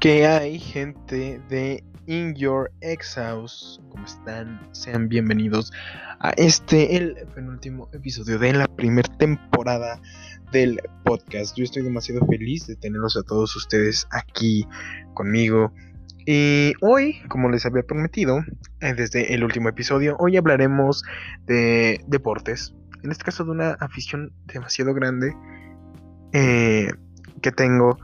que hay gente de In Your Ex House. ¿Cómo están? Sean bienvenidos a este, el penúltimo episodio de la primera temporada del podcast. Yo estoy demasiado feliz de tenerlos a todos ustedes aquí conmigo. Y hoy, como les había prometido eh, desde el último episodio, hoy hablaremos de deportes. En este caso de una afición demasiado grande eh, que tengo.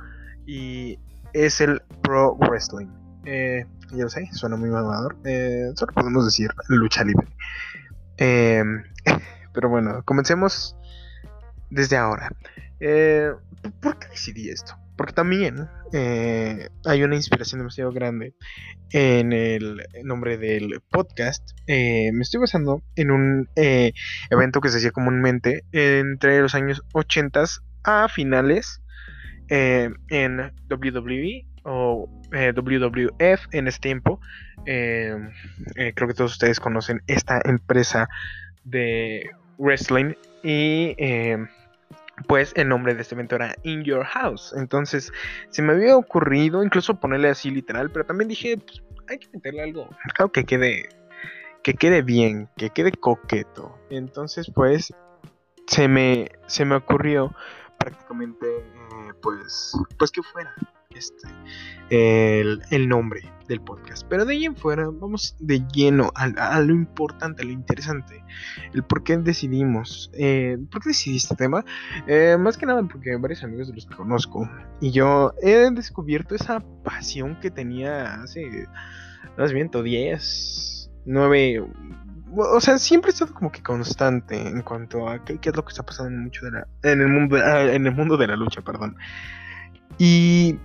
Y es el Pro Wrestling. Eh, ya lo sé, suena muy mamador. Eh, solo podemos decir lucha libre. Em, pero bueno, comencemos desde ahora. Eh, ¿Por qué decidí esto? Porque también hay una inspiración demasiado grande en el nombre del podcast. me estoy basando en un evento que se hacía comúnmente entre los años 80 a finales eh, en WWE o eh, WWF en ese tiempo. Eh, creo que todos ustedes conocen esta empresa de wrestling y pues el nombre de este evento era In Your House. Entonces se me había ocurrido incluso ponerle así literal, pero también dije, pues, hay que meterle algo, algo que quede que quede bien, que quede coqueto. Entonces pues se me se me ocurrió prácticamente pues, pues que fuera este, el, nombre del podcast. Pero de ahí en fuera, vamos de lleno a, lo importante, a lo interesante. El por qué decidimos. Eh, ¿Por qué decidí este tema? Eh, más que nada porque varios amigos de los que conozco y yo he descubierto esa pasión que tenía hace, no sé, 10, 9. O sea, siempre he estado como que constante en cuanto a qué, es lo que está pasando mucho de la, en, el mundo, ah, en el mundo de la lucha, perdón. Y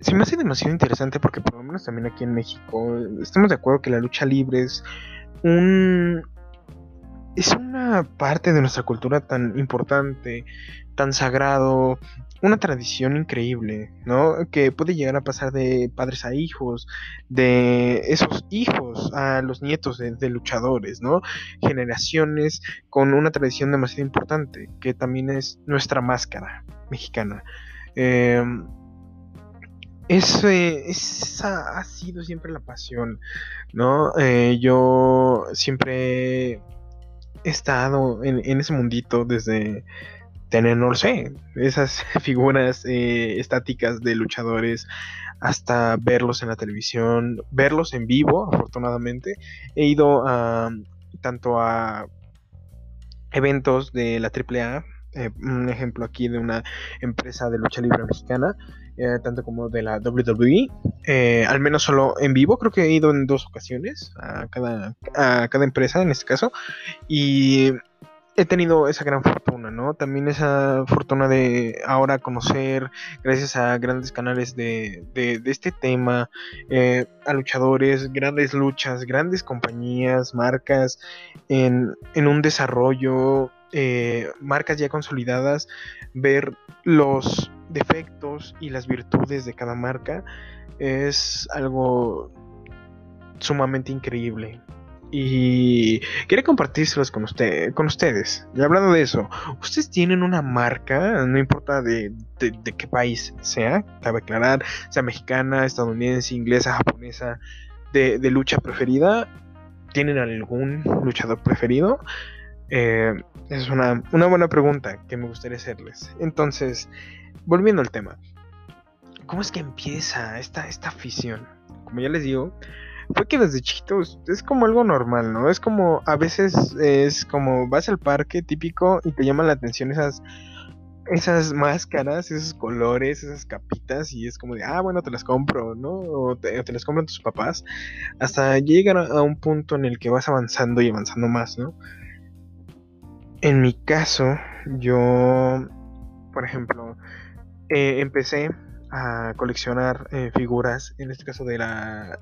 se me hace demasiado interesante porque por lo menos también aquí en México estamos de acuerdo que la lucha libre es un es una parte de nuestra cultura tan importante, tan sagrado, una tradición increíble, ¿no? Que puede llegar a pasar de padres a hijos, de esos hijos a los nietos de, luchadores, ¿no? Generaciones con una tradición demasiado importante, que también es nuestra máscara mexicana. Eh, esa ha sido siempre la pasión, ¿no? Eh, yo siempre he estado en, ese mundito desde tener, no lo sé, esas figuras eh, estáticas de luchadores hasta verlos en la televisión, verlos en vivo, afortunadamente. He ido a tanto a eventos de la AAA, eh, un ejemplo aquí de una empresa de lucha libre mexicana, eh, tanto como de la WWE, eh, al menos solo en vivo, creo que he ido en dos ocasiones a cada, a cada empresa en este caso, y he tenido esa gran fortuna, ¿no? También esa fortuna de ahora conocer, gracias a grandes canales de, de, este tema, a luchadores, grandes luchas, grandes compañías, marcas, en, en un desarrollo eh, marcas ya consolidadas, ver los defectos y las virtudes de cada marca es algo sumamente increíble. Y quería compartírselos con, usted, con ustedes. Y hablando de eso, ustedes tienen una marca, no importa de, qué país sea, cabe aclarar, sea mexicana, estadounidense, inglesa, japonesa, de, de lucha preferida. ¿Tienen algún luchador preferido? Eh, es una, buena pregunta que me gustaría hacerles. Entonces, volviendo al tema. ¿Cómo es que empieza esta, esta afición? Como ya les digo, fue que desde chiquitos es como algo normal, ¿no? Es como, a veces es como vas al parque típico y te llaman la atención esas, esas máscaras, esos colores, esas capitas y es como de, ah, bueno, te las compro, ¿no? O te, te las compran tus papás. Hasta llegar a un punto en el que vas avanzando y avanzando más, ¿no? En mi caso, yo, por ejemplo, eh, empecé a coleccionar eh, figuras, en este caso de la,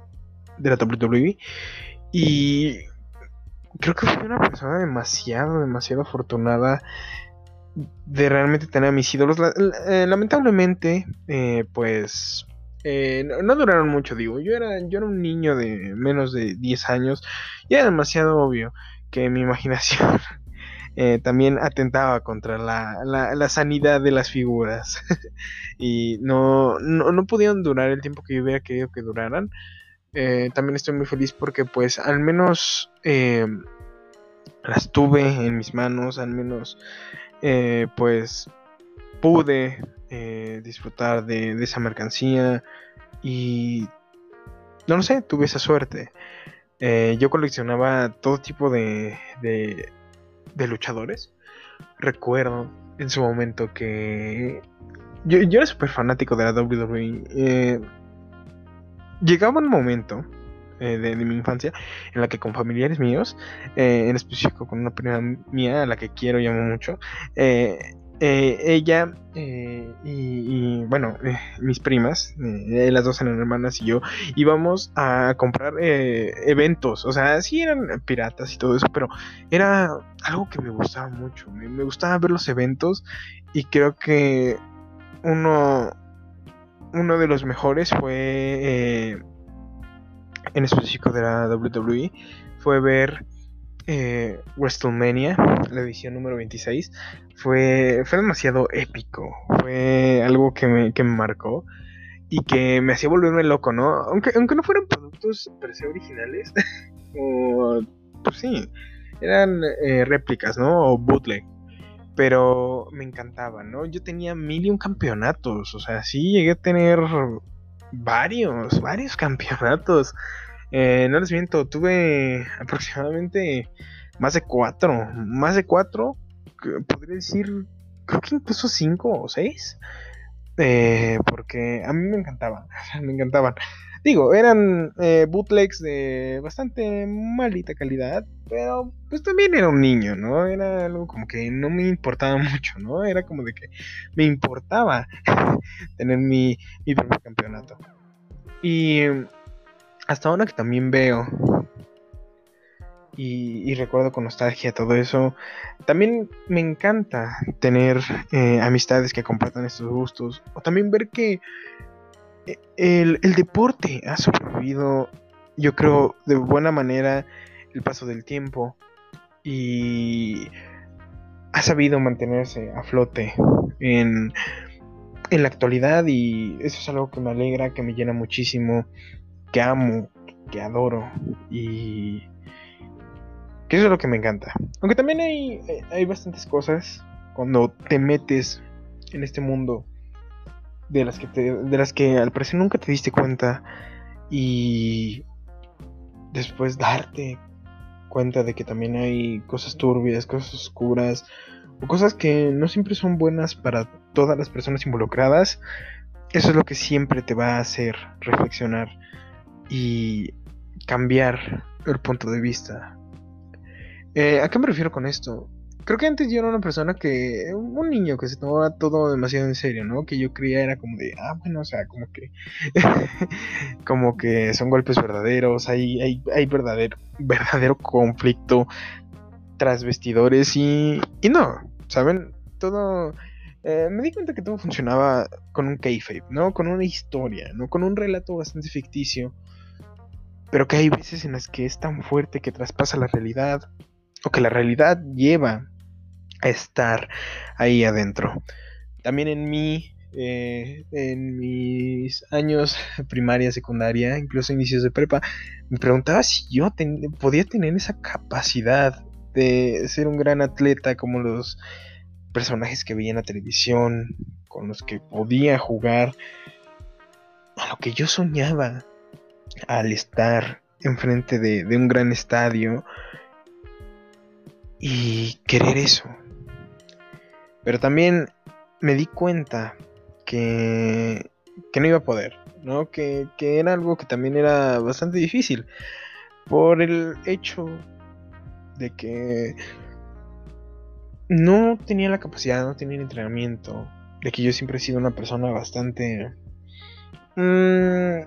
de la WWE, y creo que fui una persona demasiado, demasiado afortunada de realmente tener a mis ídolos. Eh, lamentablemente, pues no, no, duraron mucho, digo. Yo era, yo era un niño de menos de 10 años y era demasiado obvio que mi imaginación eh, también atentaba contra la, sanidad de las figuras. y no, no, pudieron durar el tiempo que yo hubiera querido que duraran. Eh, también estoy muy feliz porque pues al menos eh, las tuve en mis manos, al menos pues pude disfrutar de, esa mercancía y no lo sé, tuve esa suerte. Yo coleccionaba todo tipo de, luchadores. Recuerdo en su momento que yo, era súper fanático de la WWE. Eh, llegaba un momento eh, de, mi infancia en la que con familiares míos, en específico con una prima mía a la que quiero y amo mucho, eh, ella eh, y, bueno, eh, mis primas, las dos eran hermanas y yo, íbamos a comprar eventos. O sea, sí eran piratas y todo eso, pero era algo que me gustaba mucho. Me, me gustaba ver los eventos y creo que uno, uno de los mejores fue, en específico de la WWE, fue ver eh, WrestleMania, la edición número 26, fue, fue demasiado épico. Fue algo que me, que me marcó y que me hacía volverme loco, ¿no? Aunque, aunque no fueran productos per se originales, o, pues sí, eran eh, réplicas, ¿no? O bootleg. Pero me encantaban, ¿no? Yo tenía mil y un campeonatos, o sea, sí llegué a tener varios, varios campeonatos. Eh, no les miento, tuve aproximadamente más de cuatro. Más de cuatro, podría decir, creo que incluso cinco o seis. Eh, porque a mí me encantaban, me encantaban. Digo, eran eh, bootlegs de bastante malita calidad, pero pues también era un niño, ¿no? Era algo como que no me importaba mucho, ¿no? Era como de que me importaba tener mi, mi primer campeonato. Y hasta ahora que también veo y, recuerdo con nostalgia todo eso, también me encanta tener eh, amistades que compartan estos gustos o también ver que eh, el, deporte ha sobrevivido, yo creo, de buena manera el paso del tiempo y ha sabido mantenerse a flote en, en la actualidad y eso es algo que me alegra, que me llena muchísimo que amo, que adoro y que eso es lo que me encanta. Aunque también hay, hay bastantes cosas cuando te metes en este mundo de las que de las que al parecer nunca te diste cuenta y después darte cuenta de que también hay cosas turbias, cosas oscuras o cosas que no siempre son buenas para todas las personas involucradas. Eso es lo que siempre te va a hacer reflexionar y cambiar el punto de vista. Eh, ¿A qué me refiero con esto? Creo que antes yo era una persona que, un niño que se tomaba todo demasiado en serio, ¿no? Que yo creía era como de, ah, bueno, o sea, como que, como que son golpes verdaderos, hay, hay, hay verdadero, verdadero conflicto tras vestidores y, y no, ¿saben? Todo, eh, me di cuenta que todo funcionaba con un kayfabe, ¿no? Con una historia, ¿no? Con un relato bastante ficticio pero que hay veces en las que es tan fuerte que traspasa la realidad o que la realidad lleva a estar ahí adentro. También en mí, eh, en mis años primaria, secundaria, incluso inicios de prepa, me preguntaba si yo podía tener esa capacidad de ser un gran atleta como los personajes que veía en la televisión, con los que podía jugar, a lo que yo soñaba al estar enfrente de, un gran estadio y querer eso. Pero también me di cuenta que, que no iba a poder, ¿no? Que, que, era algo que también era bastante difícil. Por el hecho de que no tenía la capacidad, no tenía el entrenamiento. De que yo siempre he sido una persona bastante... Mmm,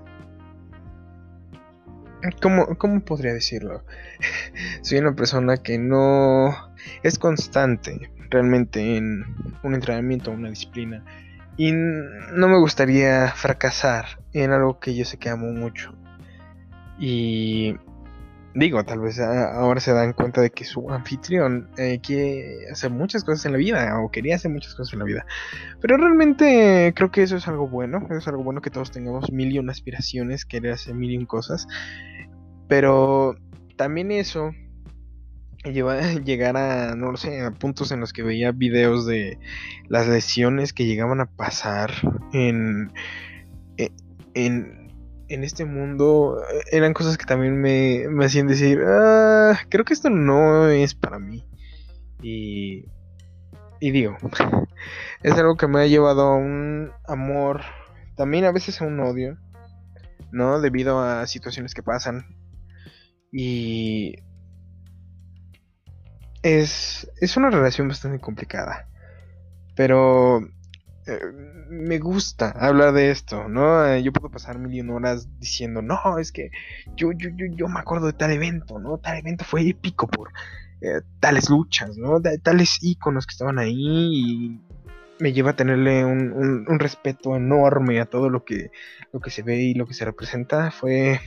¿Cómo, ¿Cómo podría decirlo? Soy una persona que no es constante realmente en un entrenamiento, una disciplina. Y no me gustaría fracasar en algo que yo sé que amo mucho. Y digo, tal vez ahora se dan cuenta de que su anfitrión eh, quiere hacer muchas cosas en la vida o quería hacer muchas cosas en la vida. Pero realmente creo que eso es algo bueno, es algo bueno que todos tengamos mil y una aspiraciones, querer hacer mil y un cosas. Pero también eso lleva a llegar a, no sé, a puntos en los que veía videos de las lesiones que llegaban a pasar en, e, en en este mundo eh, eran cosas que también me, hacían decir, ah, creo que esto no es para mí. Y, y digo, es algo que me ha llevado a un amor, también a veces a un odio, ¿no? Debido a situaciones que pasan. Y es, es una relación bastante complicada. Pero eh, me gusta hablar de esto, ¿no? Eh, yo puedo pasar mil horas diciendo, no, es que yo, yo, yo, yo me acuerdo de tal evento, ¿no? Tal evento fue épico por eh, tales luchas, ¿no? tales iconos que estaban ahí y me lleva a tenerle un, un, respeto enorme a todo lo que, lo que se ve y lo que se representa. Fue,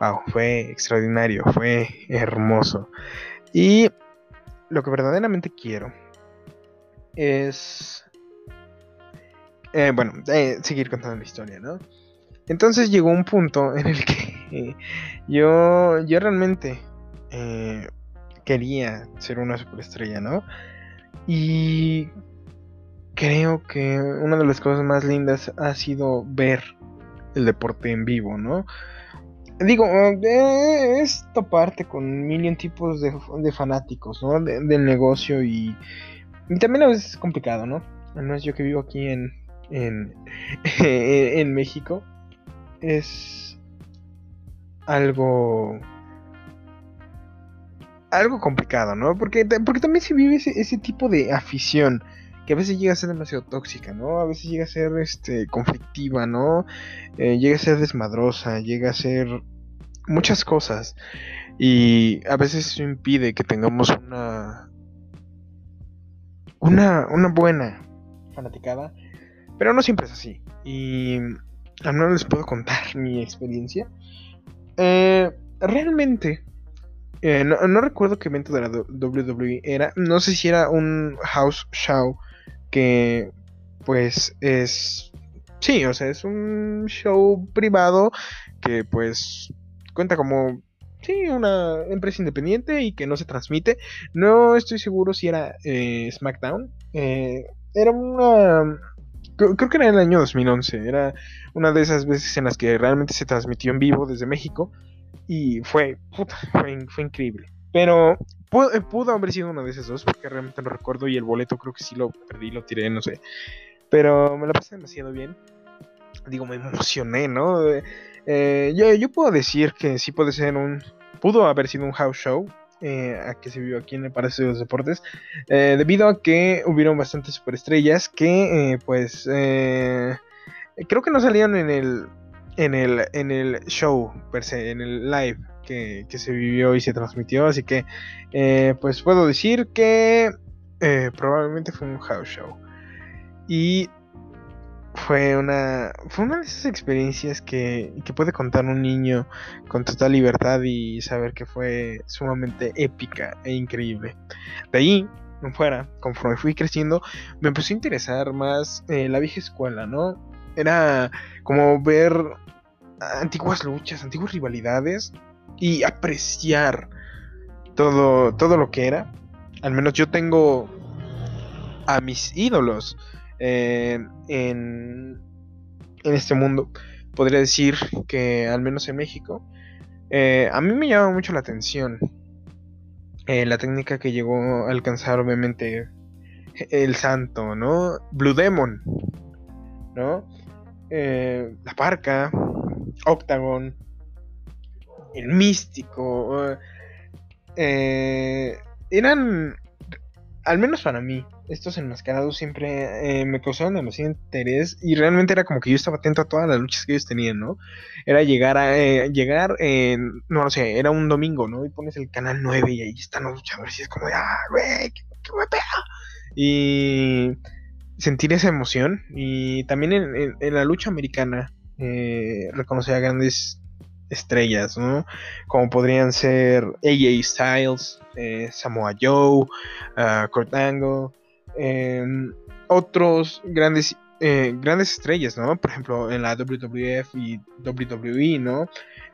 wow, fue extraordinario, fue hermoso. Y lo que verdaderamente quiero es eh, bueno, eh, seguir contando la historia, ¿no? Entonces llegó un punto en el que yo, yo realmente eh, quería ser una superestrella, ¿no? Y creo que una de las cosas más lindas ha sido ver el deporte en vivo, ¿no? Digo, es toparte con million tipos de, fanáticos, ¿no? del negocio y, y, también a veces es complicado, ¿no? No es yo que vivo aquí en, en, en México es algo algo complicado, ¿no? Porque, porque también se vive ese, tipo de afición que a veces llega a ser demasiado tóxica, ¿no? A veces llega a ser este conflictiva, ¿no? Eh, llega a ser desmadrosa, llega a ser muchas cosas y a veces eso impide que tengamos una una una buena fanaticada pero no siempre es así. Y al menos les puedo contar mi experiencia. Eh, realmente, eh, no, recuerdo qué evento de la WWE era. No sé si era un house show que pues es... Sí, o sea, es un show privado que pues cuenta como... Sí, una empresa independiente y que no se transmite. No estoy seguro si era eh, SmackDown. era una Creo, que era en el año 2011. Era una de esas veces en las que realmente se transmitió en vivo desde México. Y fue, fue, increíble. Pero pudo, haber sido una de esas dos, porque realmente no recuerdo. Y el boleto creo que sí lo perdí, lo tiré, no sé. Pero me la pasé demasiado bien. Digo, me emocioné, ¿no? Eh, yo, yo puedo decir que sí puede ser un. Pudo haber sido un house show eh, a que se vio aquí en el Palacio de los Deportes, eh, debido a que hubieron bastantes superestrellas que, eh, pues, creo que no salieron en el, en el, en el show per se, en el live que, se vivió y se transmitió, así que, pues, puedo decir que probablemente fue un house show. Y fue una, fue una de esas experiencias que, que, puede contar un niño con total libertad y saber que fue sumamente épica e increíble. De ahí, fuera, conforme fui creciendo, me empezó a interesar más eh, la vieja escuela, ¿no? Era como ver antiguas luchas, antiguas rivalidades y apreciar todo, todo lo que era. Al menos yo tengo a mis ídolos en, en, este mundo. Podría decir que al menos en México, eh, a mí me llama mucho la atención eh, la técnica que llegó a alcanzar obviamente el santo, ¿no? Blue Demon, ¿no? Eh, la parca, Octagon, el místico, eran, al menos para mí, estos enmascarados siempre eh, me causaron demasiado interés y realmente era como que yo estaba atento a todas las luchas que ellos tenían, ¿no? Era llegar a eh, llegar no, lo sé, era un domingo, ¿no? Y pones el canal 9 y ahí están los luchadores y es como ah, güey, qué, qué Y sentir esa emoción y también en, la lucha americana eh, reconocer a grandes estrellas, ¿no? Como podrían ser AJ Styles, eh, Samoa Joe, uh, Kurt Angle, em, otros grandes, eh, grandes estrellas, ¿no? Por ejemplo, en la WWF y WWE, ¿no?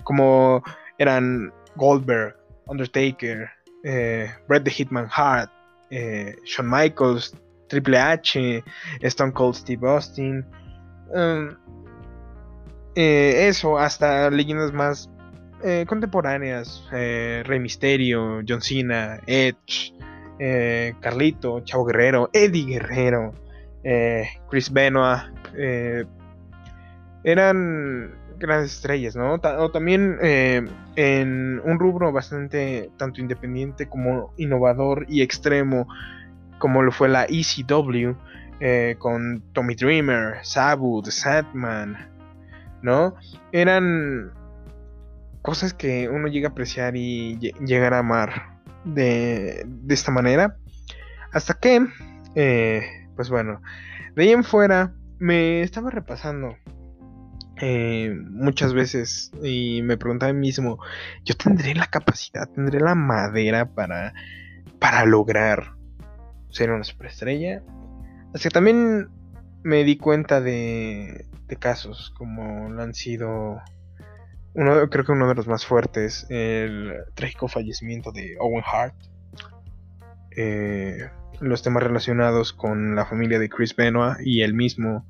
Como eran Goldberg, Undertaker, eh, Bret the Hitman Hart, Shawn Michaels, Triple H, Stone Cold Steve Austin. Em, eh, eso, hasta leyendas más eh, contemporáneas, eh, Rey Misterio, John Cena, Edge, Carlito, Chavo Guerrero, Eddie Guerrero, Chris Benoit, eran grandes estrellas, ¿no? o también en un rubro bastante tanto independiente como innovador y extremo, como lo fue la ECW, con Tommy Dreamer, Sabu, The Sandman, ¿no? Eran cosas que uno llega a apreciar y llegar a amar de, esta manera. Hasta que, eh, pues bueno, de ahí en fuera me estaba repasando eh, muchas veces y me preguntaba a mí mismo, yo tendré la capacidad, tendré la madera para, para lograr ser una superestrella. Así que también me di cuenta de, de casos, como lo han sido, uno, creo que uno de los más fuertes, el trágico fallecimiento de Owen Hart, eh, los temas relacionados con la familia de Chris Benoit y él mismo,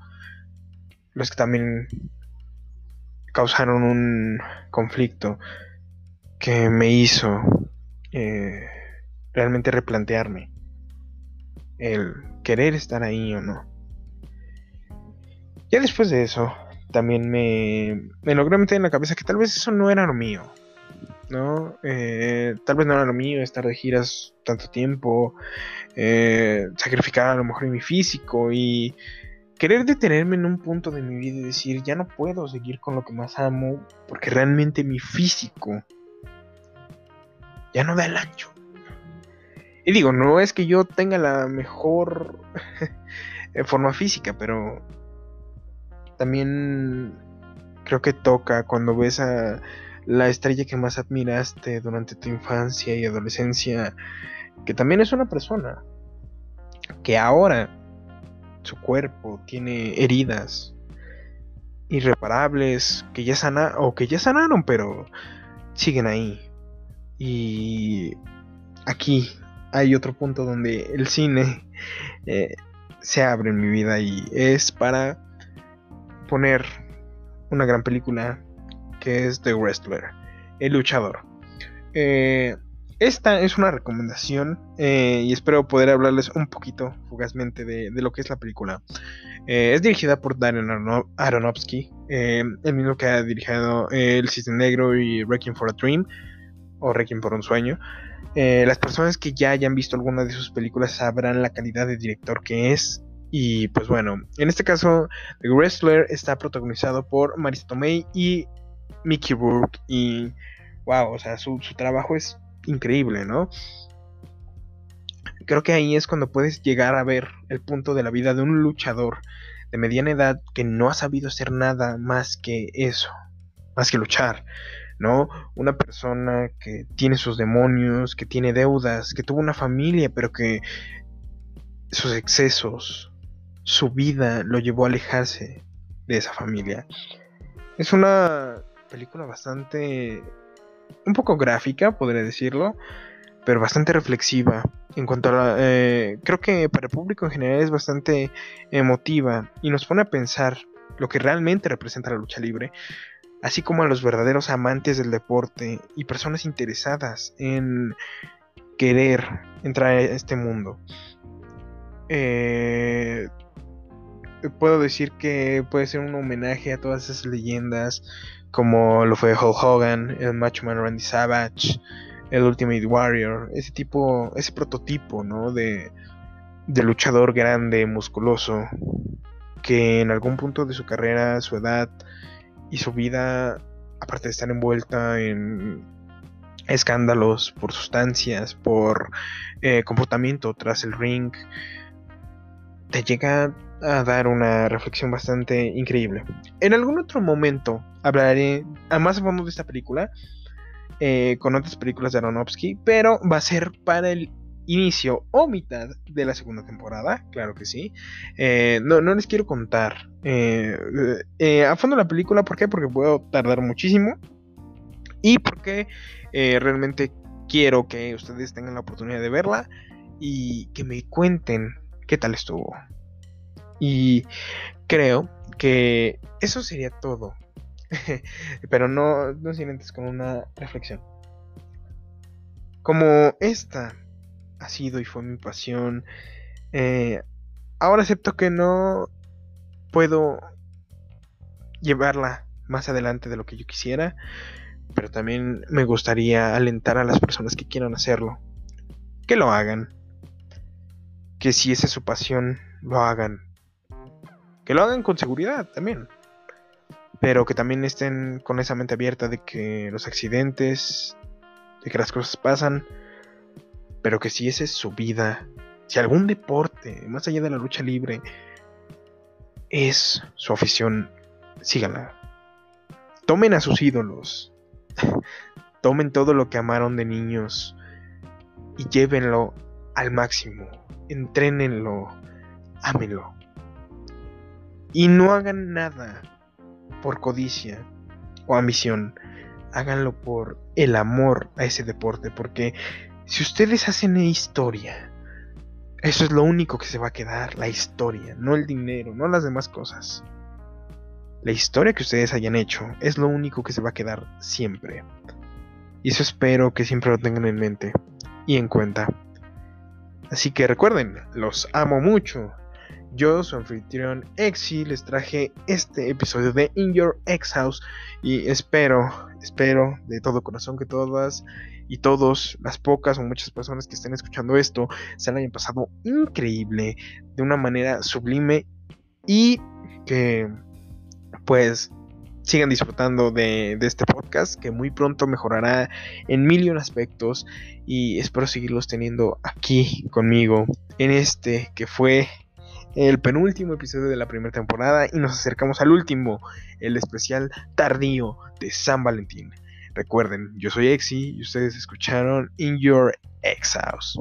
los que también causaron un conflicto que me hizo eh, realmente replantearme el querer estar ahí o no. Ya después de eso, también me, me logré meter en la cabeza que tal vez eso no era lo mío. ¿no? Eh, tal vez no era lo mío estar de giras tanto tiempo, eh, sacrificar a lo mejor mi físico y querer detenerme en un punto de mi vida y decir, ya no puedo seguir con lo que más amo porque realmente mi físico ya no da el ancho. Y digo, no es que yo tenga la mejor forma física, pero también creo que toca cuando ves a la estrella que más admiraste durante tu infancia y adolescencia, que también es una persona, que ahora su cuerpo tiene heridas irreparables que ya sana o que ya sanaron, pero siguen ahí. Y aquí hay otro punto donde el cine eh, se abre en mi vida y es para poner una gran película que es The Wrestler, El Luchador. Eh, esta es una recomendación eh, y espero poder hablarles un poquito fugazmente de, lo que es la película. Eh, es dirigida por Darren Aronofsky, el mismo que ha dirigido El Cisne Negro y Wrecking for a Dream o Wrecking por un Sueño. las personas que ya hayan visto alguna de sus películas sabrán la calidad de director que es y pues bueno, en este caso, The Wrestler está protagonizado por Marisa Tomei y Mickey Rourke. Y wow, o sea, su, trabajo es increíble, ¿no? Creo que ahí es cuando puedes llegar a ver el punto de la vida de un luchador de mediana edad que no ha sabido hacer nada más que eso, más que luchar, ¿no? Una persona que tiene sus demonios, que tiene deudas, que tuvo una familia, pero que sus excesos, su vida lo llevó a alejarse de esa familia. Es una película bastante... un poco gráfica, podría decirlo, pero bastante reflexiva. En cuanto a la... Eh, creo que para el público en general es bastante emotiva y nos pone a pensar lo que realmente representa la lucha libre, así como a los verdaderos amantes del deporte y personas interesadas en querer entrar a este mundo. Eh, puedo decir que puede ser un homenaje a todas esas leyendas, como lo fue Hulk Hogan, el Macho Man Randy Savage, el Ultimate Warrior, ese tipo, ese prototipo, ¿no? De, de luchador grande, musculoso, que en algún punto de su carrera, su edad y su vida, aparte de estar envuelta en escándalos por sustancias, por eh, comportamiento tras el ring, te llega a dar una reflexión bastante increíble. En algún otro momento hablaré a más a fondo de esta película eh, con otras películas de Aronofsky, pero va a ser para el inicio o mitad de la segunda temporada, claro que sí. Eh, no, no, les quiero contar eh, a fondo la película, ¿por qué? Porque puedo tardar muchísimo y porque realmente quiero que ustedes tengan la oportunidad de verla y que me cuenten qué tal estuvo. Y creo que eso sería todo. Pero no, no sin antes con una reflexión. Como esta ha sido y fue mi pasión, eh, ahora acepto que no puedo llevarla más adelante de lo que yo quisiera, pero también me gustaría alentar a las personas que quieran hacerlo, que lo hagan, que si esa es su pasión, lo hagan, que lo hagan con seguridad también. Pero que también estén con esa mente abierta de que los accidentes, de que las cosas pasan. Pero que si esa es su vida, si algún deporte, más allá de la lucha libre, es su afición, síganla. Tomen a sus ídolos. Tomen todo lo que amaron de niños y llévenlo al máximo. Entrénenlo. Ámenlo. Y no hagan nada por codicia o ambición. Háganlo por el amor a ese deporte. Porque si ustedes hacen historia, eso es lo único que se va a quedar. La historia, no el dinero, no las demás cosas. La historia que ustedes hayan hecho es lo único que se va a quedar siempre. Y eso espero que siempre lo tengan en mente y en cuenta. Así que recuerden, los amo mucho. Yo, su anfitrión Exi, les traje este episodio de In Your Ex House y espero, espero de todo corazón que todas y todos, las pocas o muchas personas que estén escuchando esto, se lo hayan pasado increíble, de una manera sublime y que pues sigan disfrutando de, de, este podcast que muy pronto mejorará en mil y un aspectos y espero seguirlos teniendo aquí conmigo en este que fue el penúltimo episodio de la primera temporada y nos acercamos al último, el especial tardío de San Valentín. Recuerden, yo soy Exi y ustedes escucharon In Your Ex House.